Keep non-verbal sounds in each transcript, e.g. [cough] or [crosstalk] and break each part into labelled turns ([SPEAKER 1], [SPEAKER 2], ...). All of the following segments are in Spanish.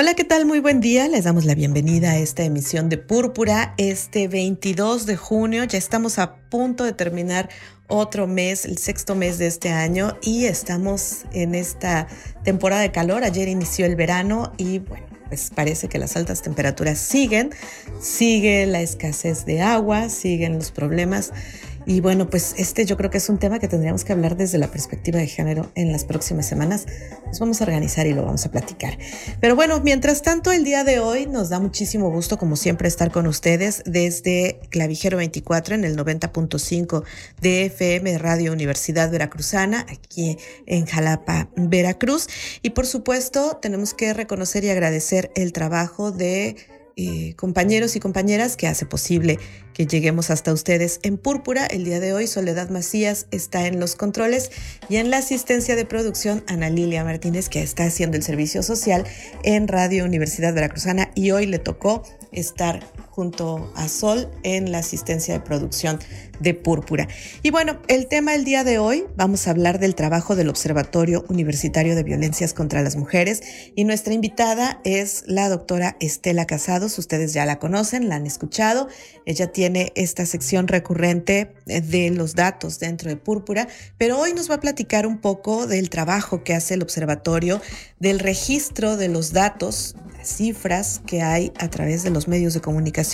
[SPEAKER 1] Hola, ¿qué tal? Muy buen día. Les damos la bienvenida a esta emisión de Púrpura este 22 de junio. Ya estamos a punto de terminar otro mes, el sexto mes de este año y estamos en esta temporada de calor. Ayer inició el verano y bueno, pues parece que las altas temperaturas siguen, sigue la escasez de agua, siguen los problemas y bueno, pues este yo creo que es un tema que tendríamos que hablar desde la perspectiva de género en las próximas semanas. Nos vamos a organizar y lo vamos a platicar. Pero bueno, mientras tanto, el día de hoy nos da muchísimo gusto, como siempre, estar con ustedes desde Clavijero 24 en el 90.5 de FM Radio Universidad Veracruzana, aquí en Jalapa, Veracruz. Y por supuesto, tenemos que reconocer y agradecer el trabajo de eh, compañeros y compañeras que hace posible que lleguemos hasta ustedes en Púrpura. El día de hoy Soledad Macías está en los controles y en la asistencia de producción Ana Lilia Martínez que está haciendo el servicio social en Radio Universidad Veracruzana y hoy le tocó estar junto a Sol en la asistencia de producción de Púrpura. Y bueno, el tema del día de hoy, vamos a hablar del trabajo del Observatorio Universitario de Violencias contra las Mujeres. Y nuestra invitada es la doctora Estela Casados, ustedes ya la conocen, la han escuchado, ella tiene esta sección recurrente de los datos dentro de Púrpura, pero hoy nos va a platicar un poco del trabajo que hace el observatorio, del registro de los datos cifras que hay a través de los medios de comunicación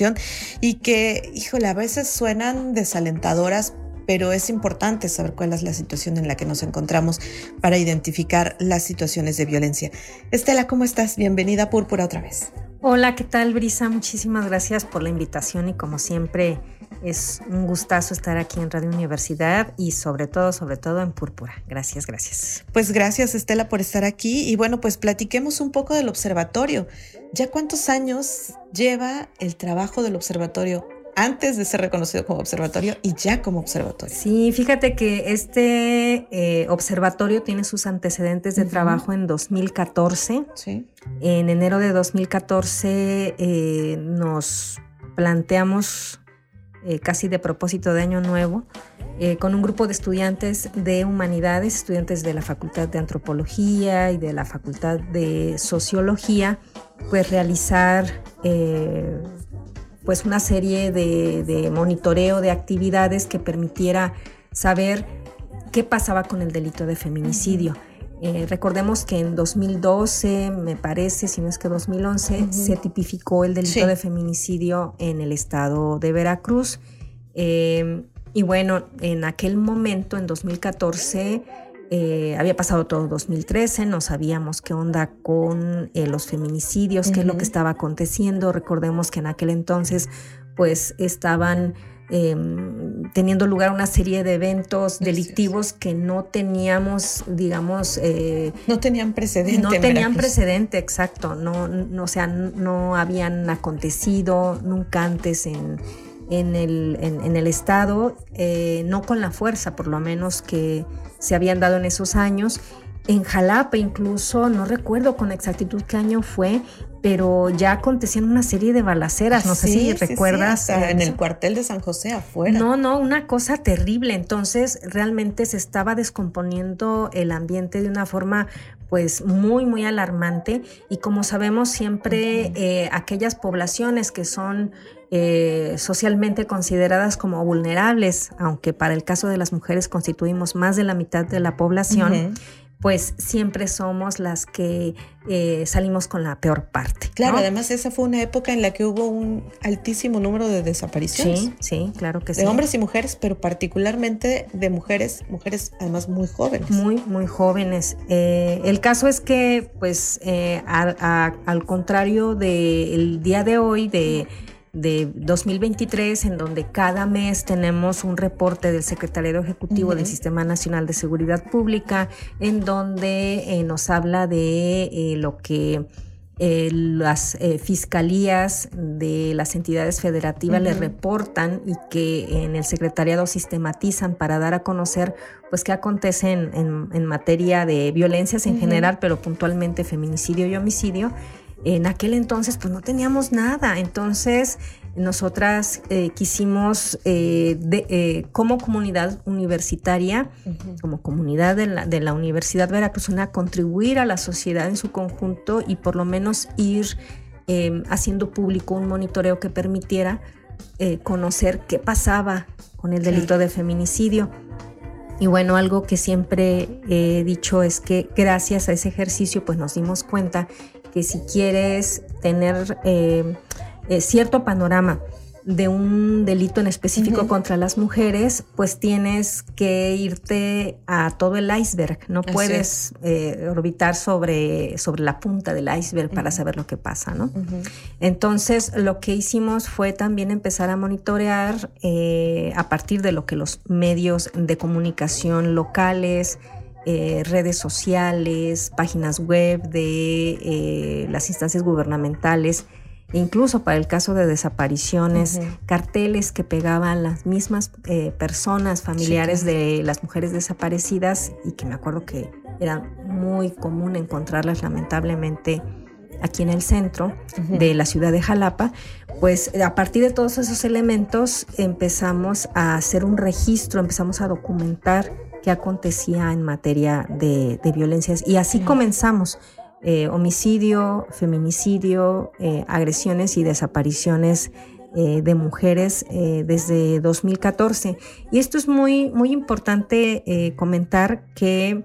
[SPEAKER 1] y que, híjole, a veces suenan desalentadoras, pero es importante saber cuál es la situación en la que nos encontramos para identificar las situaciones de violencia. Estela, ¿cómo estás? Bienvenida a Púrpura otra vez.
[SPEAKER 2] Hola, ¿qué tal, Brisa? Muchísimas gracias por la invitación y como siempre es un gustazo estar aquí en Radio Universidad y sobre todo, sobre todo en Púrpura. Gracias, gracias.
[SPEAKER 1] Pues gracias, Estela, por estar aquí y bueno, pues platiquemos un poco del observatorio. ¿Ya cuántos años lleva el trabajo del observatorio? antes de ser reconocido como observatorio y ya como observatorio.
[SPEAKER 2] Sí, fíjate que este eh, observatorio tiene sus antecedentes de trabajo en 2014. Sí. En enero de 2014 eh, nos planteamos eh, casi de propósito de año nuevo con un grupo de estudiantes de humanidades, estudiantes de la Facultad de Antropología y de la Facultad de Sociología, pues realizar pues una serie de, monitoreo de actividades que permitiera saber qué pasaba con el delito de feminicidio. Eh, recordemos que en 2012, me parece, si no es que 2011, se tipificó el delito de feminicidio en el estado de Veracruz. Eh, y bueno, en aquel momento, en 2014, eh, había pasado todo 2013, no sabíamos qué onda con eh, los feminicidios, qué es lo que estaba aconteciendo. Recordemos que en aquel entonces pues estaban em, teniendo lugar una serie de eventos delictivos que no teníamos, digamos...
[SPEAKER 1] Eh, no tenían precedente.
[SPEAKER 2] No tenían precedente, exacto. No, no, o sea, no habían acontecido nunca antes en, en, el, en, el Estado, no con la fuerza por lo menos que se habían dado en esos años. En Jalapa incluso, no recuerdo con exactitud qué año fue, pero ya acontecían una serie de balaceras, no sé si recuerdas.
[SPEAKER 1] en el cuartel de San José afuera.
[SPEAKER 2] No, no, una cosa terrible. Entonces realmente se estaba descomponiendo el ambiente de una forma pues muy, muy alarmante y como sabemos siempre eh, aquellas poblaciones que son eh, socialmente consideradas como vulnerables, aunque para el caso de las mujeres constituimos más de la mitad de la población, pues siempre somos las que eh, salimos con la peor parte.
[SPEAKER 1] Claro, además esa fue una época en la que hubo un altísimo número de desapariciones.
[SPEAKER 2] Sí, sí, claro que
[SPEAKER 1] sí.
[SPEAKER 2] De
[SPEAKER 1] hombres y mujeres, pero particularmente de mujeres, mujeres además muy jóvenes.
[SPEAKER 2] Muy, muy jóvenes. Eh, el caso es que, pues, al contrario del día de hoy, de de 2023, en donde cada mes tenemos un reporte del Secretariado Ejecutivo del Sistema Nacional de Seguridad Pública, en donde eh, nos habla de eh, lo que eh, las eh, fiscalías de las entidades federativas le reportan y que en el secretariado sistematizan para dar a conocer pues qué acontece en, materia de violencias en general, pero puntualmente feminicidio y homicidio. En aquel entonces pues no teníamos nada, entonces nosotras eh, quisimos, eh, eh, como comunidad universitaria, como comunidad de la, de la Universidad Veracruzana, contribuir a la sociedad en su conjunto y por lo menos ir haciendo público un monitoreo que permitiera conocer qué pasaba con el delito de feminicidio. Y bueno, algo que siempre he dicho es que gracias a ese ejercicio pues nos dimos cuenta que si quieres tener eh, cierto panorama de un delito en específico contra las mujeres, pues tienes que irte a todo el iceberg. No puedes eh, orbitar sobre, sobre la punta del iceberg para saber lo que pasa, ¿no? Entonces, lo que hicimos fue también empezar a monitorear eh, a partir de lo que los medios de comunicación locales, redes sociales, páginas web de las instancias gubernamentales, incluso para el caso de desapariciones, carteles que pegaban las mismas eh, personas familiares de las mujeres desaparecidas y que me acuerdo que era muy común encontrarlas lamentablemente aquí en el centro de la ciudad de Jalapa, pues a partir de todos esos elementos empezamos a hacer un registro, empezamos a documentar qué acontecía en materia de, violencias y así comenzamos. Eh, homicidio, feminicidio, eh, agresiones y desapariciones eh, de mujeres desde 2014. Y esto es muy, muy importante comentar que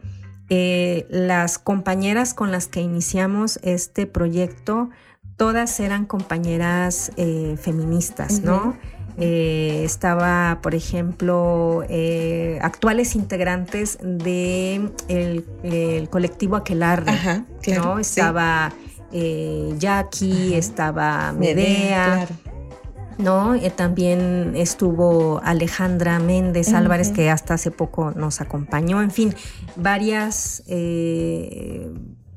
[SPEAKER 2] las compañeras con las que iniciamos este proyecto, todas eran compañeras feministas, ¿no? Eh, estaba, por ejemplo, eh, actuales integrantes de el, colectivo Aquelarre, ¿no? Estaba eh, Jackie, estaba Medea. ¿no? también estuvo Alejandra Méndez Álvarez, que hasta hace poco nos acompañó. En fin, varias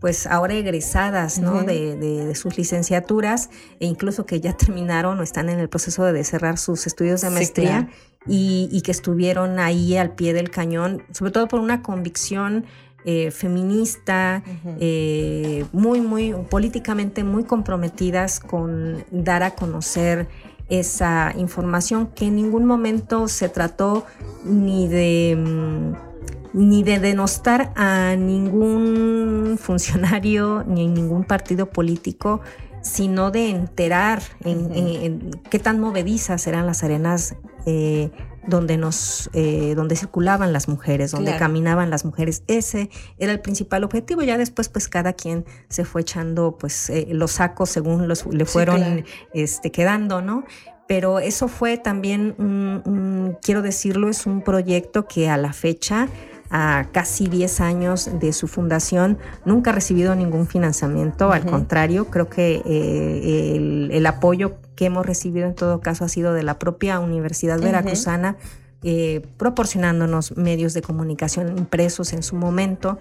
[SPEAKER 2] pues ahora egresadas ¿no? de, sus licenciaturas e incluso que ya [laughs] terminaron o están en el proceso de cerrar sus estudios de maestría y, que estuvieron ahí al pie del cañón, sobre todo por una convicción eh, feminista, eh, muy, muy políticamente muy comprometidas con dar a conocer esa información que en ningún momento se trató ni de... Ni de denostar a ningún funcionario ni en ningún partido político, sino de enterar en, qué tan movedizas eran las arenas eh, donde nos eh, donde circulaban las mujeres, donde caminaban las mujeres. Ese era el principal objetivo. Ya después, pues cada quien se fue echando pues eh, los sacos según los le fueron este, quedando, ¿no? Pero eso fue también, quiero decirlo, es un proyecto que a la fecha a casi 10 años de su fundación, nunca ha recibido ningún financiamiento, al contrario, creo que eh, el, apoyo que hemos recibido en todo caso ha sido de la propia Universidad Veracruzana, eh, proporcionándonos medios de comunicación impresos en su momento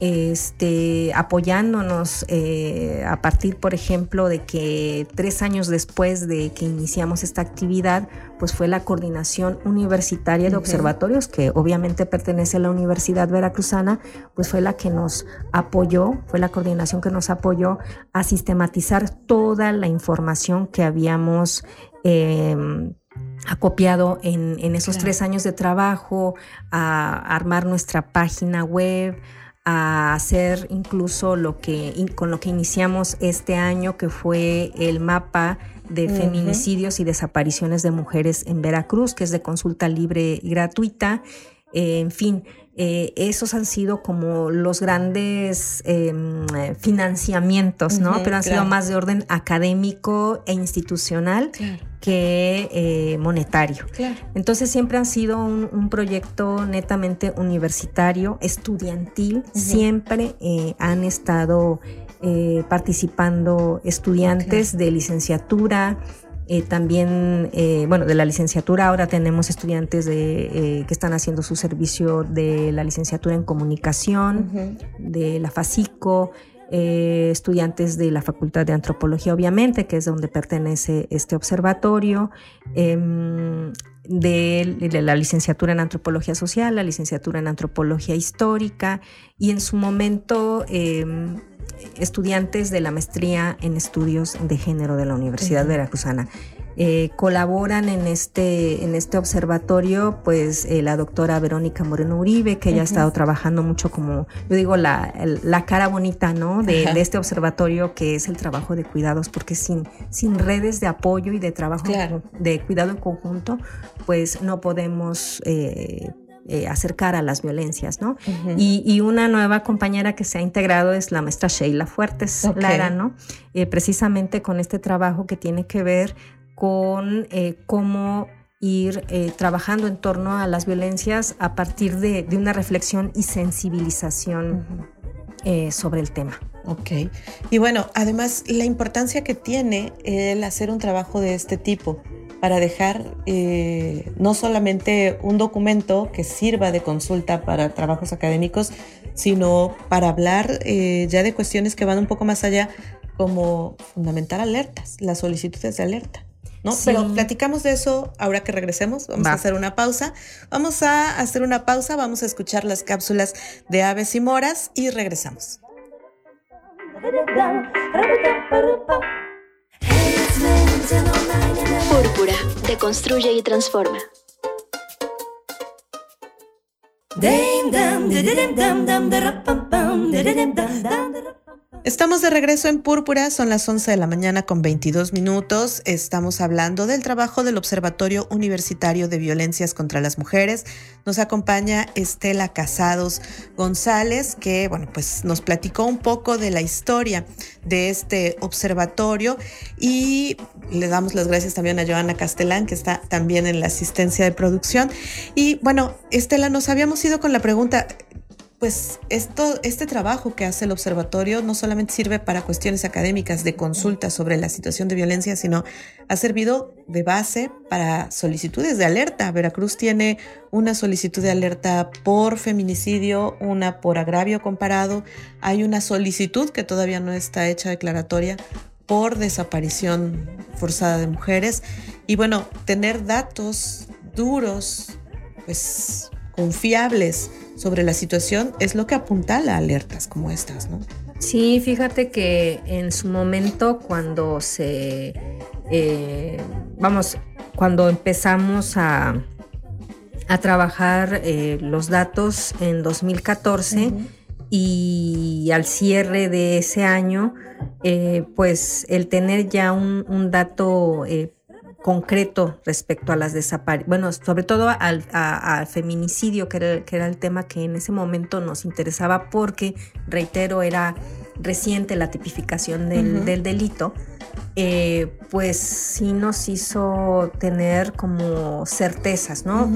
[SPEAKER 2] este, apoyándonos eh, a partir, por ejemplo, de que tres años después de que iniciamos esta actividad, pues fue la coordinación universitaria de observatorios, que obviamente pertenece a la Universidad Veracruzana, pues fue la que nos apoyó, fue la coordinación que nos apoyó a sistematizar toda la información que habíamos em, acopiado en, esos tres años de trabajo, a armar nuestra página web, a hacer incluso lo que con lo que iniciamos este año que fue el mapa de feminicidios y desapariciones de mujeres en Veracruz, que es de consulta libre y gratuita. Eh, en fin, eh, esos han sido como los grandes em, financiamientos, ¿no? Pero han sido más de orden académico e institucional que eh, monetario. Entonces siempre han sido un, proyecto netamente universitario, estudiantil, siempre eh, han estado participando estudiantes de licenciatura, eh, también, eh, bueno, de la licenciatura ahora tenemos estudiantes de, eh, que están haciendo su servicio de la licenciatura en comunicación, de la FACICO, estudiantes de la Facultad de Antropología, obviamente, que es donde pertenece este observatorio, em, de, la licenciatura en Antropología Social, la licenciatura en Antropología Histórica y en su momento em, estudiantes de la maestría en estudios de género de la Universidad Veracruzana. Eh, colaboran en este, en este observatorio, pues eh, la doctora Verónica Moreno Uribe, que ella ha estado trabajando mucho como, yo digo, la, la cara bonita, ¿no? De, este observatorio que es el trabajo de cuidados, porque sin, sin redes de apoyo y de trabajo de cuidado en conjunto, pues no podemos eh, acercar a las violencias, ¿no? y, una nueva compañera que se ha integrado es la maestra Sheila Fuertes Lara, ¿no? precisamente con este trabajo que tiene que ver con eh, cómo ir eh, trabajando en torno a las violencias a partir de, una reflexión y sensibilización eh, sobre el tema.
[SPEAKER 1] Ok. Y bueno, además la importancia que tiene el hacer un trabajo de este tipo para dejar no solamente un documento que sirva de consulta para trabajos académicos, sino para hablar ya de cuestiones que van un poco más allá, como fundamentar alertas, las solicitudes de alerta. ¿No? Pero platicamos de eso ahora que regresemos. Vamos a hacer una pausa. Vamos a hacer una pausa, vamos a escuchar las cápsulas de aves y moras y regresamos.
[SPEAKER 3] Púrpura, deconstruye y transforma.
[SPEAKER 1] Estamos de regreso en Púrpura, son las 11 de la mañana con 22 minutos. Estamos hablando del trabajo del Observatorio Universitario de Violencias contra las Mujeres. Nos acompaña Estela Casados González, que bueno, pues nos platicó un poco de la historia de este observatorio y le damos las gracias también a Joana Castellán, que está también en la asistencia de producción. Y bueno, Estela, nos habíamos ido con la pregunta, pues este trabajo que hace el observatorio no solamente sirve para cuestiones académicas de consulta sobre la situación de violencia, sino ha servido de base para solicitudes de alerta. Veracruz tiene una solicitud de alerta por feminicidio, una por agravio comparado. Hay una solicitud que todavía no está hecha declaratoria por desaparición forzada de mujeres. Y bueno, tener datos duros, pues confiables sobre la situación es lo que apuntala alertas como estas, ¿no?
[SPEAKER 2] Sí, fíjate que en su momento cuando se, eh, vamos, cuando empezamos a, a trabajar eh, los datos en 2014 y al cierre de ese año, eh, pues el tener ya un, un dato concreto respecto a las desapariciones, bueno, sobre todo al, feminicidio, que era, que era, el tema que en ese momento nos interesaba porque, reitero, era reciente la tipificación del, del delito. Eh, pues sí nos hizo tener como certezas, ¿no?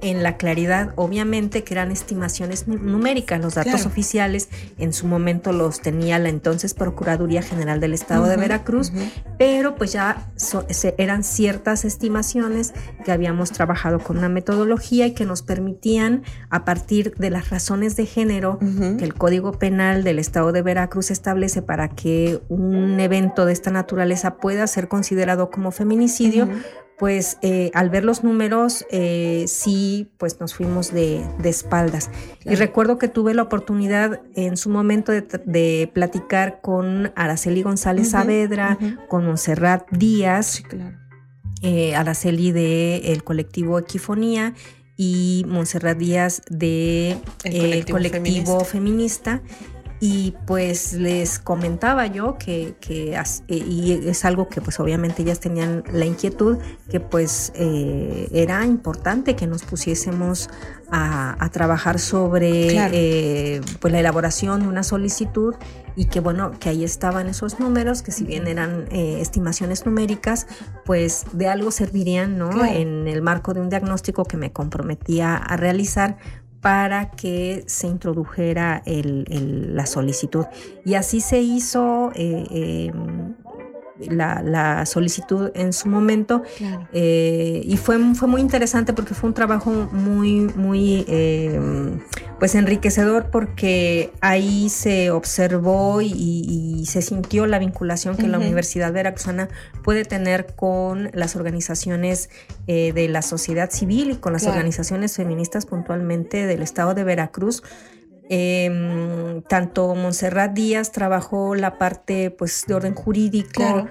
[SPEAKER 2] En la claridad, obviamente que eran estimaciones numéricas, los datos oficiales, en su momento los tenía la entonces Procuraduría General del Estado de Veracruz, pero pues ya eran ciertas estimaciones que habíamos trabajado con una metodología y que nos permitían, a partir de las razones de género que el Código Penal del Estado de Veracruz establece para que un evento de esta naturaleza pueda ser considerado como feminicidio, pues eh, al ver los números eh, sí, pues nos fuimos de, espaldas. Y recuerdo que tuve la oportunidad en su momento de, platicar con Araceli González Saavedra, con Monserrat Díaz, eh, Araceli del colectivo Equifonía y Monserrat Díaz de colectivo, feminista y pues les comentaba yo que, que eh, y es algo que pues obviamente ellas tenían la inquietud, que pues eh, era importante que nos pusiésemos a, trabajar sobre eh, pues la elaboración de una solicitud y que bueno, que ahí estaban esos números, que si bien eran estimaciones numéricas, pues de algo servirían, ¿no? En el marco de un diagnóstico que me comprometía a realizar, para que se introdujera la solicitud. Y así se hizo eh, em, la, solicitud en su momento eh, y fue, fue muy interesante porque fue un trabajo muy, muy, em, pues enriquecedor porque ahí se observó y, se sintió la vinculación que la Universidad Veracruzana puede tener con las organizaciones eh, de la sociedad civil y con las organizaciones feministas puntualmente del estado de Veracruz. Em, tanto Montserrat Díaz trabajó la parte pues de orden jurídico,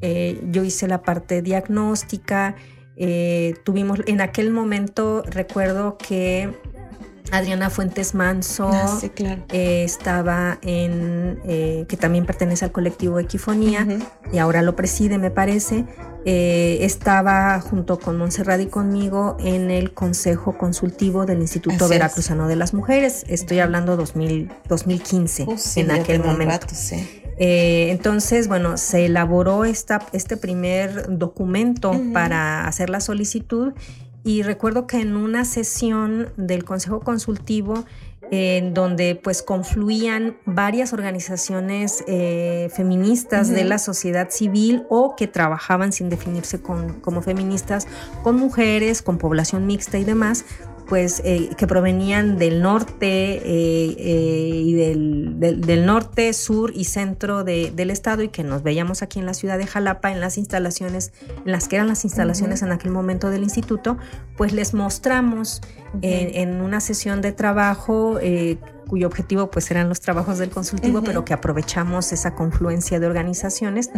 [SPEAKER 2] eh, yo hice la parte diagnóstica, eh, tuvimos en aquel momento recuerdo que Adriana Fuentes Manso
[SPEAKER 1] ah,
[SPEAKER 2] eh, estaba en, eh, que también pertenece al colectivo Equifonía y ahora lo preside, me parece. Eh, estaba junto con Montserrat y conmigo en el Consejo Consultivo del Instituto Veracruzano de las Mujeres. Estoy hablando 2000, 2015, en aquel momento. entonces, bueno, se elaboró esta, este primer documento para hacer la solicitud y recuerdo que en una sesión del Consejo Consultivo, en donde pues confluían varias organizaciones eh, feministas de la sociedad civil o que trabajaban sin definirse como feministas, con mujeres, con población mixta y demás, pues eh, que provenían del norte eh, eh, y del, norte, sur y centro del estado y que nos veíamos aquí en la ciudad de Jalapa en las instalaciones, en las que eran las instalaciones en aquel momento del instituto, pues les mostramos en, una sesión de trabajo cuyo objetivo pues eran los trabajos del consultivo, pero que aprovechamos esa confluencia de organizaciones.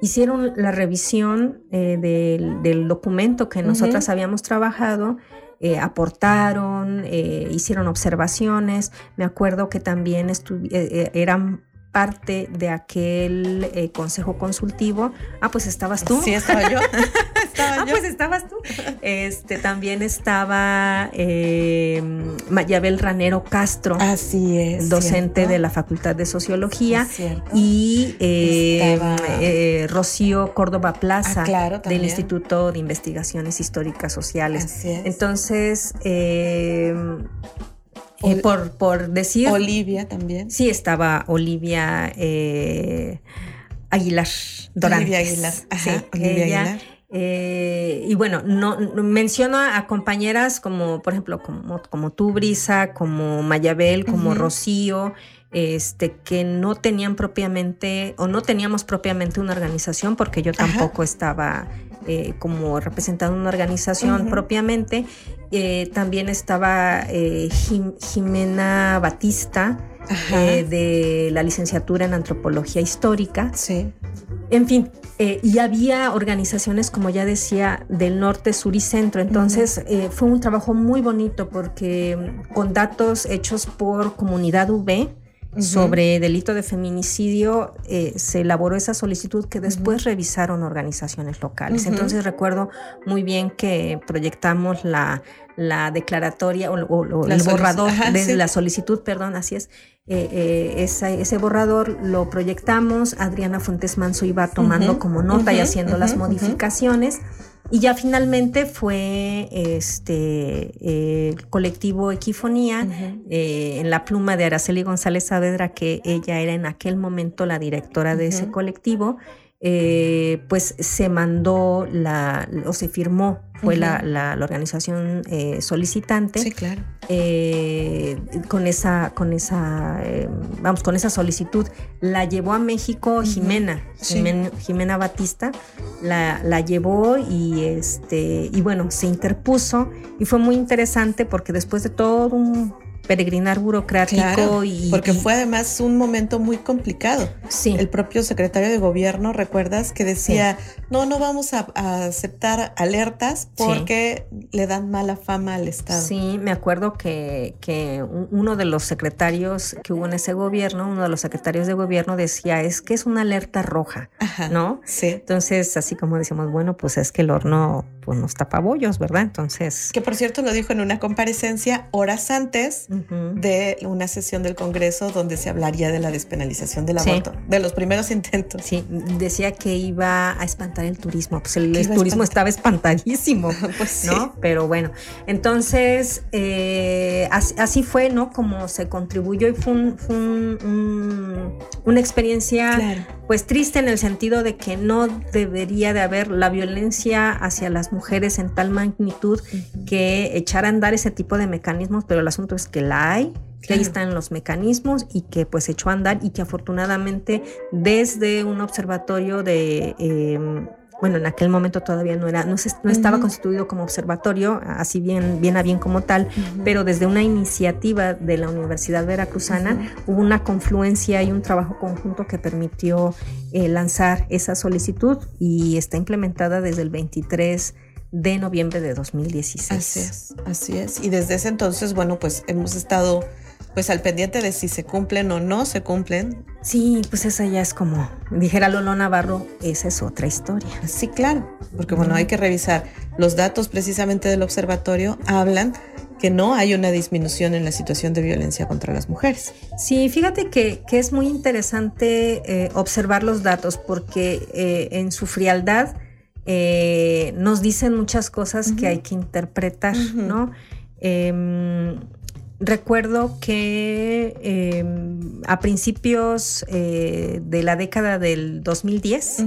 [SPEAKER 2] Hicieron la revisión del, documento que nosotras habíamos trabajado eh, aportaron, eh, hicieron observaciones. Me acuerdo que también eh, eran parte de aquel consejo consultivo. Ah, pues estabas tú.
[SPEAKER 1] Sí, estaba yo. [laughs]
[SPEAKER 2] ah, pues estabas tú. Este, también estaba eh, Mayabel Ranero Castro.
[SPEAKER 1] Así es.
[SPEAKER 2] Docente de la Facultad de Sociología. y eh, eh, Rocío Córdoba Plaza
[SPEAKER 1] ah,
[SPEAKER 2] del Instituto de Investigaciones Históricas Sociales.
[SPEAKER 1] Así es.
[SPEAKER 2] Entonces, por, por, decir.
[SPEAKER 1] Olivia también.
[SPEAKER 2] Sí, estaba Olivia Aguilar Dorantes.
[SPEAKER 1] Olivia Aguilar. Ajá, Olivia Aguilar.
[SPEAKER 2] Eh, y bueno, no, menciono a, compañeras como, por ejemplo, como, como tú, Brisa, como Mayabel, como Rocío, este, que no tenían propiamente, o no teníamos propiamente una organización, porque yo tampoco estaba eh, como representando una organización propiamente. Eh, también estaba Jimena Batista, de la licenciatura en antropología histórica.
[SPEAKER 1] Sí.
[SPEAKER 2] En fin, eh, y había organizaciones, como ya decía, del norte, sur y centro. Entonces eh, fue un trabajo muy bonito porque con datos hechos por comunidad V, sobre delito de feminicidio, eh, se elaboró esa solicitud que después revisaron organizaciones locales. Entonces recuerdo muy bien que proyectamos la, la declaratoria o, el borrador de la solicitud, perdón, así es. Eh, eh, ese borrador lo proyectamos, Adriana Fuentes Manso iba tomando como nota y haciendo las modificaciones. Y ya finalmente fue este el colectivo Equifonía eh, en la pluma de Araceli González Saavedra, que ella era en aquel momento la directora de ese colectivo. Eh, pues se mandó la, o se firmó, fue la, la, organización eh, solicitante.
[SPEAKER 1] Sí, claro.
[SPEAKER 2] Eh, con esa, con esa, vamos, con esa solicitud. La llevó a México Jimena, Jimena, Batista, la, la, llevó y este, y bueno, se interpuso y fue muy interesante porque después de todo un peregrinar burocrático y
[SPEAKER 1] porque fue además un momento muy complicado.
[SPEAKER 2] Sí.
[SPEAKER 1] El propio secretario de gobierno, recuerdas que decía, "No, no vamos a, aceptar alertas porque le dan mala fama al Estado."
[SPEAKER 2] Sí, me acuerdo que, que uno de los secretarios que hubo en ese gobierno, uno de los secretarios de gobierno decía, "Es que es una alerta roja." ¿No?
[SPEAKER 1] Sí.
[SPEAKER 2] Entonces, así como decimos, bueno, pues es que el horno pues nos tapa bollos, ¿verdad? Entonces,
[SPEAKER 1] que por cierto lo dijo en una comparecencia horas antes de una sesión del Congreso donde se hablaría de la despenalización del aborto, de los primeros intentos.
[SPEAKER 2] Sí, decía que iba a espantar el turismo, pues el, turismo estaba espantadísimo, [laughs] pues ¿no? Pero bueno, entonces eh, así, fue, ¿no? Como se contribuyó y fue, una experiencia pues triste en el sentido de que no debería de haber la violencia hacia las las mujeres en tal magnitud que echar a andar ese tipo de mecanismos, pero el asunto es que la hay, que ahí están los mecanismos y que pues echó a andar y que afortunadamente desde un observatorio de... Em, bueno, en aquel momento todavía no era, no, no estaba constituido como observatorio, así bien, bien a bien como tal, pero desde una iniciativa de la Universidad Veracruzana hubo una confluencia y un trabajo conjunto que permitió eh, lanzar esa solicitud y está implementada desde el 23 de noviembre de 2016.
[SPEAKER 1] Así es, así es. Y desde ese entonces, bueno, pues hemos estado pues al pendiente de si se cumplen o no se cumplen.
[SPEAKER 2] Sí, pues esa ya es como, dijera Lolo Navarro, esa es otra historia.
[SPEAKER 1] Sí, claro, porque bueno, hay que revisar. Los datos precisamente del observatorio hablan que no hay una disminución en la situación de violencia contra las mujeres.
[SPEAKER 2] Sí, fíjate que, es muy interesante eh, observar los datos porque eh, en su frialdad eh, nos dicen muchas cosas que hay que interpretar, ¿no? Recuerdo que em, a principios eh, de la década del 2010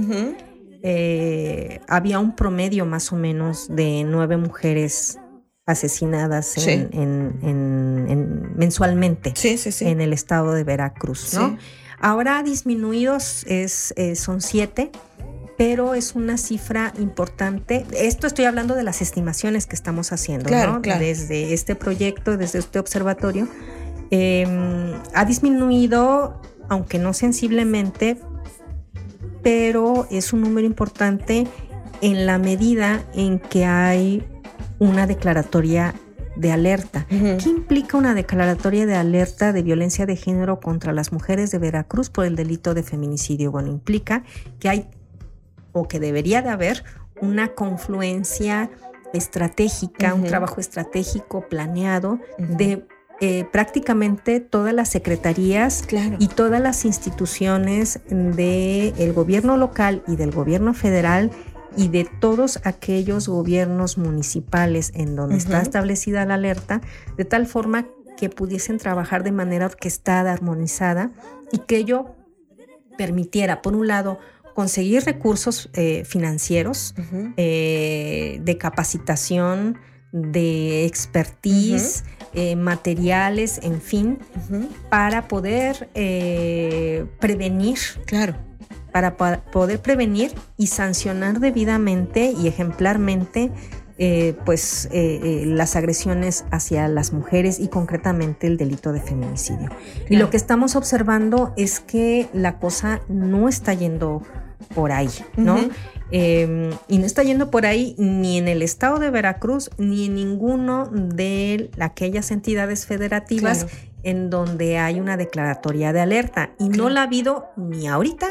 [SPEAKER 2] eh, había un promedio más o menos de nueve mujeres asesinadas mensualmente en el estado de Veracruz. ¿no? Ahora disminuidos es, eh, son siete pero es una cifra importante. Esto estoy hablando de las estimaciones que estamos haciendo, ¿no? Desde este proyecto, desde este observatorio. Em, ha disminuido, aunque no sensiblemente, pero es un número importante en la medida en que hay una declaratoria de alerta. ¿Qué implica una declaratoria de alerta de violencia de género contra las mujeres de Veracruz por el delito de feminicidio? Bueno, implica que hay o que debería de haber una confluencia estratégica, un trabajo estratégico planeado de eh, prácticamente todas las secretarías y todas las instituciones del gobierno local y del gobierno federal y de todos aquellos gobiernos municipales en donde está establecida la alerta, de tal forma que pudiesen trabajar de manera orquestada, armonizada y que ello permitiera, por un lado, conseguir recursos eh, financieros, eh, de capacitación, de expertise, eh, materiales, en fin, para poder prevenir.
[SPEAKER 1] Claro.
[SPEAKER 2] Para poder prevenir y sancionar debidamente y ejemplarmente pues las agresiones hacia las mujeres y concretamente el delito de feminicidio. Y lo que estamos observando es que la cosa no está yendo por ahí, ¿no? Em, y no está yendo por ahí ni en el estado de Veracruz ni en ninguno de aquellas entidades federativas en donde hay una declaratoria de alerta. Y no la ha habido ni ahorita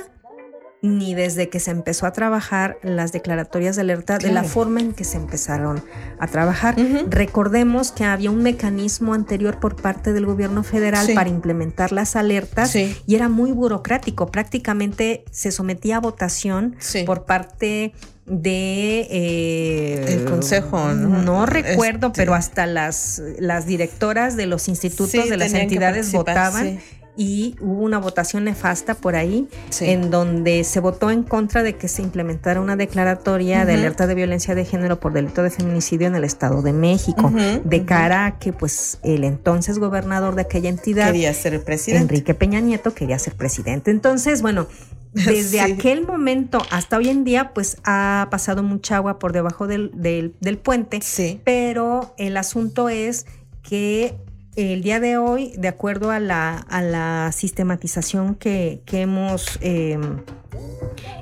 [SPEAKER 2] ni desde que se empezó a trabajar las declaratorias de alerta de la forma en que se empezaron a trabajar. Recordemos que había un mecanismo anterior por parte del gobierno federal para implementar las alertas y era muy burocrático. Prácticamente se sometía a votación por parte de
[SPEAKER 1] eh, el consejo
[SPEAKER 2] no, recuerdo este pero hasta las las directoras de los institutos de las entidades votaban y hubo una votación nefasta por ahí en donde se votó en contra de que se implementara una declaratoria de alerta de violencia de género por delito de feminicidio en el Estado de México, de cara a que pues el entonces gobernador de aquella entidad
[SPEAKER 1] quería ser presidente.
[SPEAKER 2] Enrique Peña Nieto quería ser presidente. Entonces, bueno, [laughs] desde aquel momento hasta hoy en día, pues ha pasado mucha agua por debajo del, del puente,
[SPEAKER 1] sí.
[SPEAKER 2] pero el asunto es que el día de hoy, de acuerdo a la, a la sistematización que, hemos em,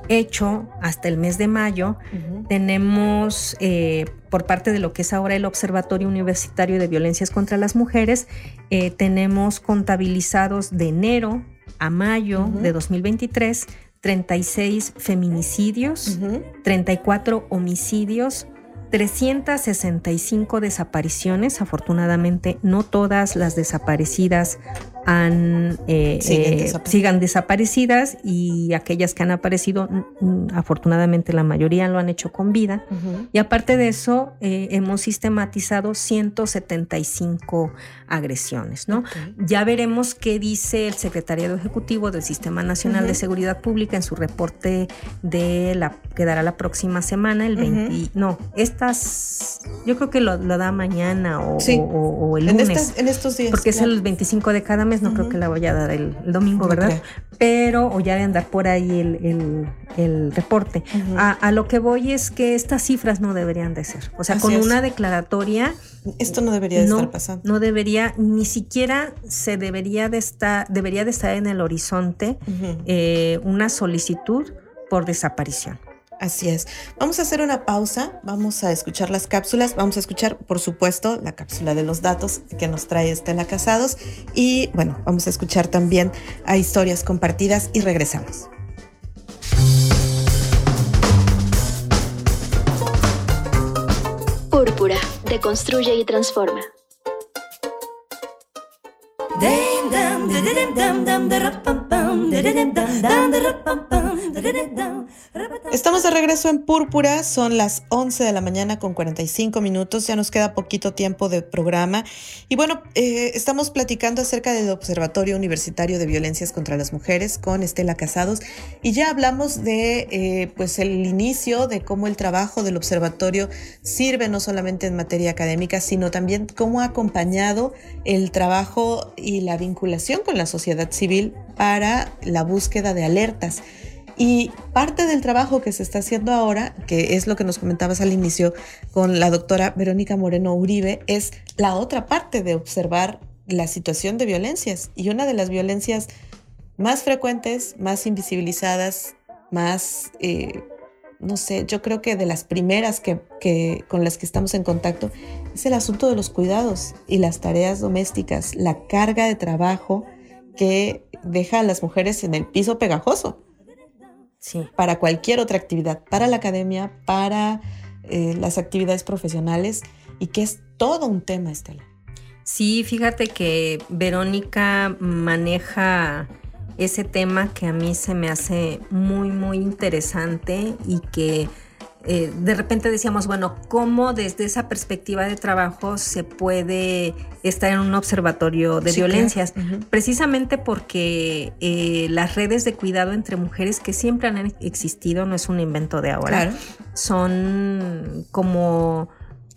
[SPEAKER 2] hecho hasta el mes de mayo, tenemos eh, por parte de lo que es ahora el Observatorio Universitario de Violencias contra las Mujeres, eh, tenemos contabilizados de enero a mayo de 2023 36 feminicidios, 34 homicidios, 365 desapariciones, afortunadamente no todas las desaparecidas han, eh, sigan, desaparecidas y aquellas que han aparecido, afortunadamente la mayoría lo han hecho con vida. Y aparte de eso, hemos sistematizado 175 agresiones. ¿no? Ya veremos qué dice el Secretariado Ejecutivo del Sistema Nacional de Seguridad Pública en su reporte de la que dará la próxima semana, el 20. No, estas, yo creo que lo, da mañana o, el lunes.
[SPEAKER 1] En, estos días.
[SPEAKER 2] Porque es el 25 de cada mes, no creo que la vaya a dar el, domingo, ¿verdad? Pero, o ya de andar por ahí el, reporte. a, lo que voy es que estas cifras no deberían de ser. O sea, con una declaratoria
[SPEAKER 1] esto no debería de estar pasando.
[SPEAKER 2] No debería, ni siquiera se debería de estar, debería de estar en el horizonte eh, una solicitud por desaparición.
[SPEAKER 1] Así es. Vamos a hacer una pausa, vamos a escuchar las cápsulas, vamos a escuchar, por supuesto, la cápsula de los datos que nos trae Estela Casados y bueno, vamos a escuchar también a historias compartidas y regresamos.
[SPEAKER 3] Púrpura, deconstruye y transforma.
[SPEAKER 1] Estamos de regreso en Púrpura, son las 11 de la mañana con 45 minutos, ya nos queda poquito tiempo de programa y bueno, eh, estamos platicando acerca del Observatorio Universitario de Violencias contra las Mujeres con Estela Casados y ya hablamos de eh, pues el inicio de cómo el trabajo del observatorio sirve no solamente en materia académica, sino también cómo ha acompañado el trabajo y la vinculación con la sociedad civil para la búsqueda de alertas. Y parte del trabajo que se está haciendo ahora, que es lo que nos comentabas al inicio con la doctora Verónica Moreno Uribe, es la otra parte de observar la situación de violencias. Y una de las violencias más frecuentes, más invisibilizadas, más, eh, no sé, yo creo que de las primeras que, con las que estamos en contacto, es el asunto de los cuidados y las tareas domésticas, la carga de trabajo que deja a las mujeres en el piso pegajoso para cualquier otra actividad, para la academia, para eh, las actividades profesionales y que es todo un tema, Estela.
[SPEAKER 2] Sí, fíjate que Verónica maneja ese tema que a mí se me hace muy, muy interesante y que eh, de repente decíamos, bueno, ¿cómo desde esa perspectiva de trabajo se puede estar en un observatorio de violencias? Precisamente porque eh, las redes de cuidado entre mujeres que siempre han existido, no es un invento de ahora, son como...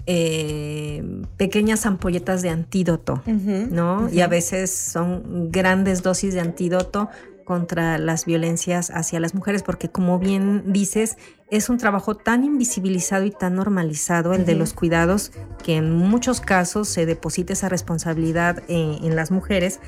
[SPEAKER 2] Eh, pequeñas ampolletas de antídoto, ¿no? Y a veces son grandes dosis de antídoto contra las violencias hacia las mujeres, porque como bien dices, es un trabajo tan invisibilizado y tan normalizado el de los cuidados que en muchos casos se deposita esa responsabilidad eh, en las mujeres.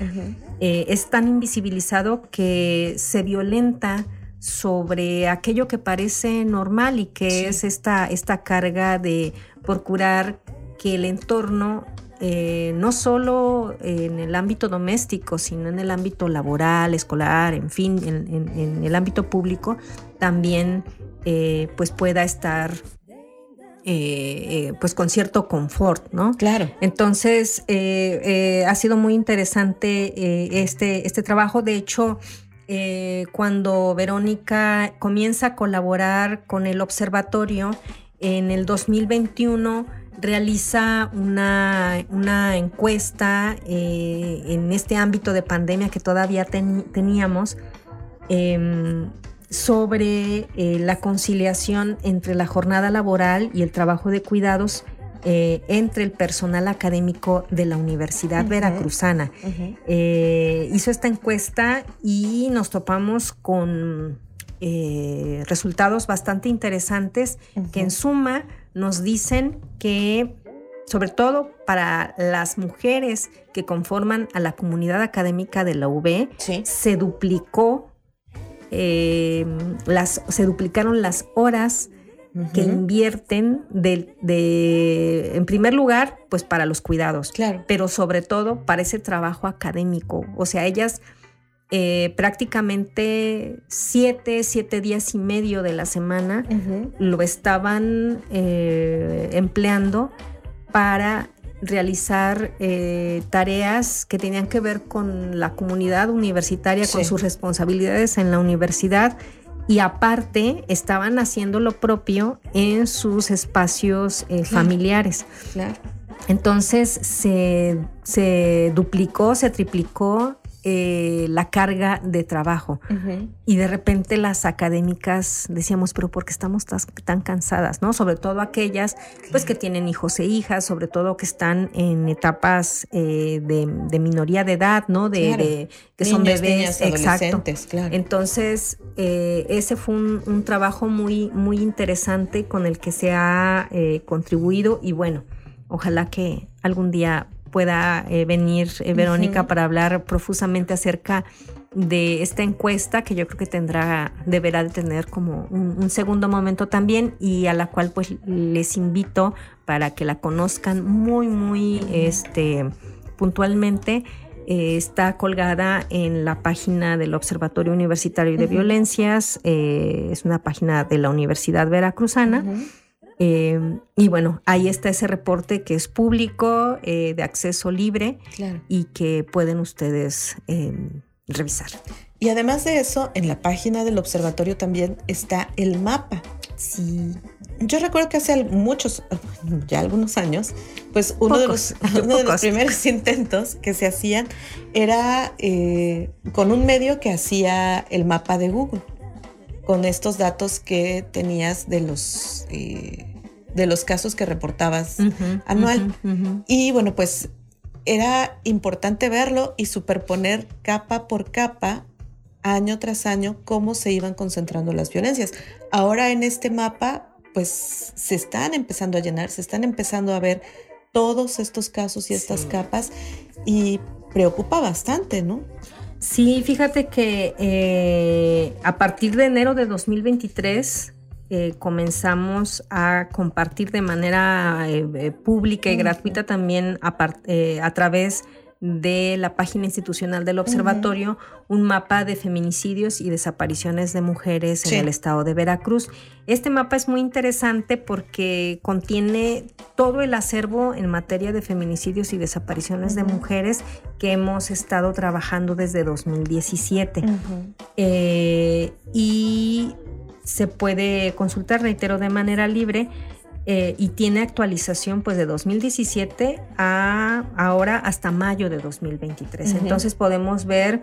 [SPEAKER 2] Eh, es tan invisibilizado que se violenta sobre aquello que parece normal y que es esta, esta carga de procurar que el entorno eh, no solo en el ámbito doméstico, sino en el ámbito laboral, escolar, en fin, en, el ámbito público, también eh, pues pueda estar eh, pues con cierto confort, ¿no?
[SPEAKER 1] Claro.
[SPEAKER 2] Entonces, ha sido muy interesante este, este trabajo. De hecho, cuando Verónica comienza a colaborar con el observatorio en el 2021, realiza una, encuesta eh, en este ámbito de pandemia que todavía teníamos em, sobre eh, la conciliación entre la jornada laboral y el trabajo de cuidados eh, entre el personal académico de la Universidad Veracruzana. hizo esta encuesta y nos topamos con resultados bastante interesantes que en suma nos dicen que, sobre todo para las mujeres que conforman a la comunidad académica de la UB, se duplicó, eh, las, se duplicaron las horas que invierten de, en primer lugar, pues para los cuidados,
[SPEAKER 1] claro.
[SPEAKER 2] pero sobre todo para ese trabajo académico. O sea, ellas eh, prácticamente siete, siete días y medio de la semana lo estaban eh, empleando para realizar eh, tareas que tenían que ver con la comunidad universitaria, con sus responsabilidades en la universidad y aparte estaban haciendo lo propio en sus espacios familiares. Claro. Entonces se, se, duplicó, se triplicó eh, la carga de trabajo. Y de repente las académicas decíamos, pero ¿por qué estamos tan, cansadas? ¿no? Sobre todo aquellas pues, que tienen hijos e hijas, sobre todo que están en etapas eh, de, minoría de edad, ¿no? De, que son bebés. exacto. Claro. Entonces, eh, ese fue un, trabajo muy, muy interesante con el que se ha contribuido y bueno, ojalá que algún día pueda eh, venir eh, Verónica para hablar profusamente acerca de esta encuesta que yo creo que tendrá, deberá de tener como un, segundo momento también y a la cual pues les invito para que la conozcan muy, muy este, puntualmente. Eh, está colgada en la página del Observatorio Universitario de Violencias, es una página de la Universidad Veracruzana. Em, y bueno, ahí está ese reporte que es público, eh, de acceso libre y que pueden ustedes em, revisar.
[SPEAKER 1] Y además de eso, en la página del observatorio también está el mapa. Sí. Yo recuerdo que hace muchos, [laughs] ya algunos años, pues uno, de, los, [laughs] uno de los primeros [laughs] intentos que se hacían era eh, con un medio que hacía el mapa de Google con estos datos que tenías de los, eh, de los casos que reportabas anual. Y bueno, pues era importante verlo y superponer capa por capa, año tras año, cómo se iban concentrando las violencias. Ahora en este mapa, pues se están empezando a llenar, se están empezando a ver todos estos casos y estas capas y preocupa bastante, ¿no?
[SPEAKER 2] Sí, fíjate que eh, a partir de enero de 2023 eh, comenzamos a compartir de manera eh, pública y gratuita también a, a través de la página institucional del observatorio un mapa de feminicidios y desapariciones de mujeres en el estado de Veracruz. Este mapa es muy interesante porque contiene todo el acervo en materia de feminicidios y desapariciones de mujeres que hemos estado trabajando desde 2017. Eh, y se puede consultar, reitero, de manera libre eh, y tiene actualización pues de 2017 a ahora hasta mayo de 2023. Entonces podemos ver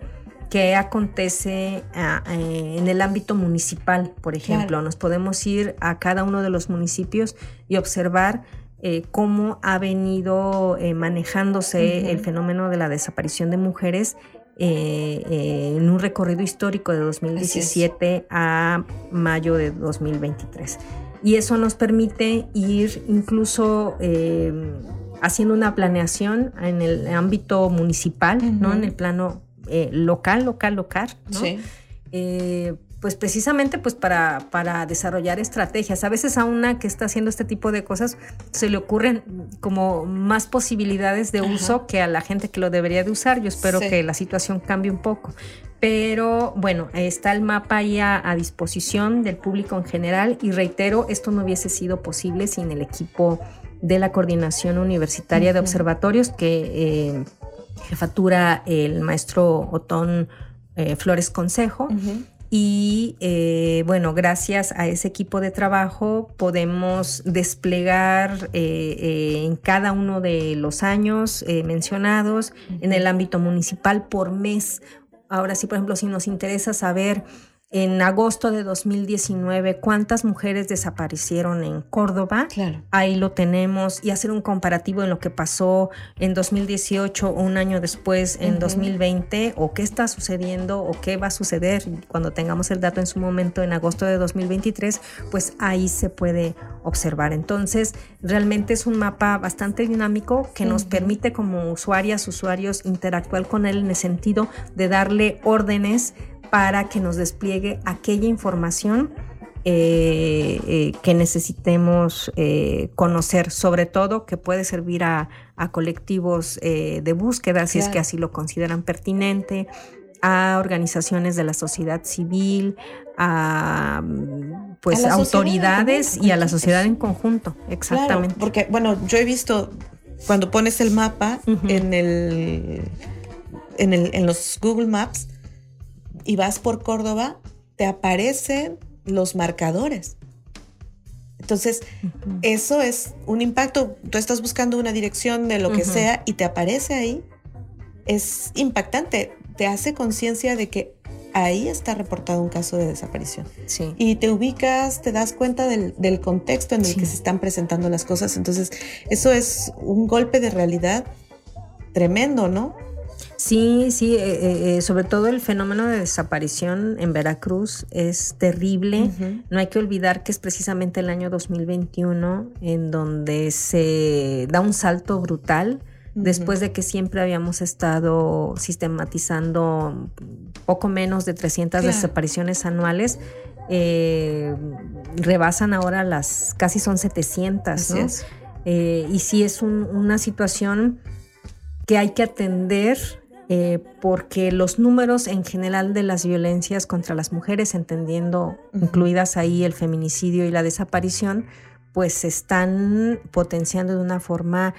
[SPEAKER 2] qué acontece ah, eh, en el ámbito municipal, por ejemplo. Nos podemos ir a cada uno de los municipios y observar eh, cómo ha venido manejándose el fenómeno de la desaparición de mujeres en un recorrido histórico de 2017 a mayo de 2023 y eso nos permite ir incluso eh, haciendo una planeación en el ámbito municipal, ¿no? En el plano eh, local, local, local, ¿no? Sí. Eh, pues precisamente pues para, para desarrollar estrategias. A veces a una que está haciendo este tipo de cosas se le ocurren como más posibilidades de uso que a la gente que lo debería de usar. Yo espero que la situación cambie un poco. Pero bueno, está el mapa ahí a, disposición del público en general y reitero, esto no hubiese sido posible sin el equipo de la Coordinación Universitaria de Observatorios que eh, jefatura el maestro Otón eh, Flores Consejo. Y eh, bueno, gracias a ese equipo de trabajo podemos desplegar en cada uno de los años mencionados en el ámbito municipal por mes. Ahora sí, por ejemplo, si nos interesa saber en agosto de 2019 cuántas mujeres desaparecieron en Córdoba. Claro. Ahí lo tenemos y hacer un comparativo en lo que pasó en 2018 o un año después en 2020 o qué está sucediendo o qué va a suceder cuando tengamos el dato en su momento en agosto de 2023, pues ahí se puede observar. Entonces, realmente es un mapa bastante dinámico que nos permite como usuarias, usuarios interactuar con él en el sentido de darle órdenes para que nos despliegue aquella información eh, eh, que necesitemos eh, conocer, sobre todo que puede servir a, colectivos de búsqueda, si es que así lo consideran pertinente, a organizaciones de la sociedad civil, a pues autoridades y a la sociedad en conjunto, exactamente.
[SPEAKER 1] porque bueno, yo he visto cuando pones el mapa en, el, en, el, en los Google Maps y vas por Córdoba, te aparecen los marcadores. Entonces, eso es un impacto. Tú estás buscando una dirección de lo que sea y te aparece ahí. Es impactante. Te hace conciencia de que ahí está reportado un caso de desaparición.
[SPEAKER 2] Sí.
[SPEAKER 1] Y te ubicas, te das cuenta del, contexto en el que se están presentando las cosas. Entonces, eso es un golpe de realidad tremendo, ¿no?
[SPEAKER 2] Sí, sí, eh, eh, eh, sobre todo el fenómeno de desaparición en Veracruz es terrible. No hay que olvidar que es precisamente el año 2021 en donde se da un salto brutal después de que siempre habíamos estado sistematizando poco menos de 300 desapariciones anuales. rebasan ahora las, casi son 700, ¿no? y sí es una situación que hay que atender eh, porque los números en general de las violencias contra las mujeres, entendiendo incluidas ahí el feminicidio y la desaparición, pues se están potenciando de una forma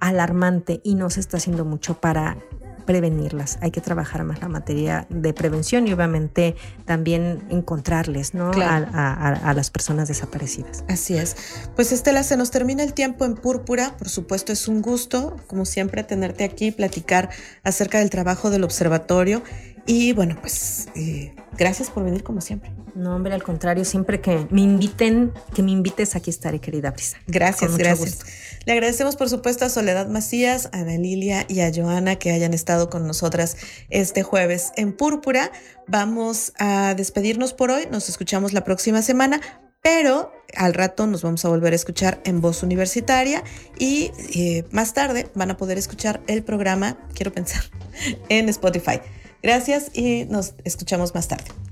[SPEAKER 2] alarmante y no se está haciendo mucho para prevenirlas. Hay que trabajar más la materia de prevención y obviamente también encontrarles ¿no? a, las personas desaparecidas.
[SPEAKER 1] Así es. Pues Estela, se nos termina el tiempo en Púrpura. Por supuesto, es un gusto, como siempre, tenerte aquí, platicar acerca del trabajo del observatorio. Y bueno, pues eh, gracias por venir como siempre.
[SPEAKER 2] No, hombre, al contrario, siempre que me inviten, que me invites, aquí estaré, querida Brisa.
[SPEAKER 1] Gracias, gracias. Le agradecemos, por supuesto, a Soledad Macías, a Ana Lilia y a Joana que hayan estado con nosotras este jueves en Púrpura. Vamos a despedirnos por hoy, nos escuchamos la próxima semana, pero al rato nos vamos a volver a escuchar en voz universitaria y eh, más tarde van a poder escuchar el programa, quiero pensar, [laughs] en Spotify. Gracias y nos escuchamos más tarde.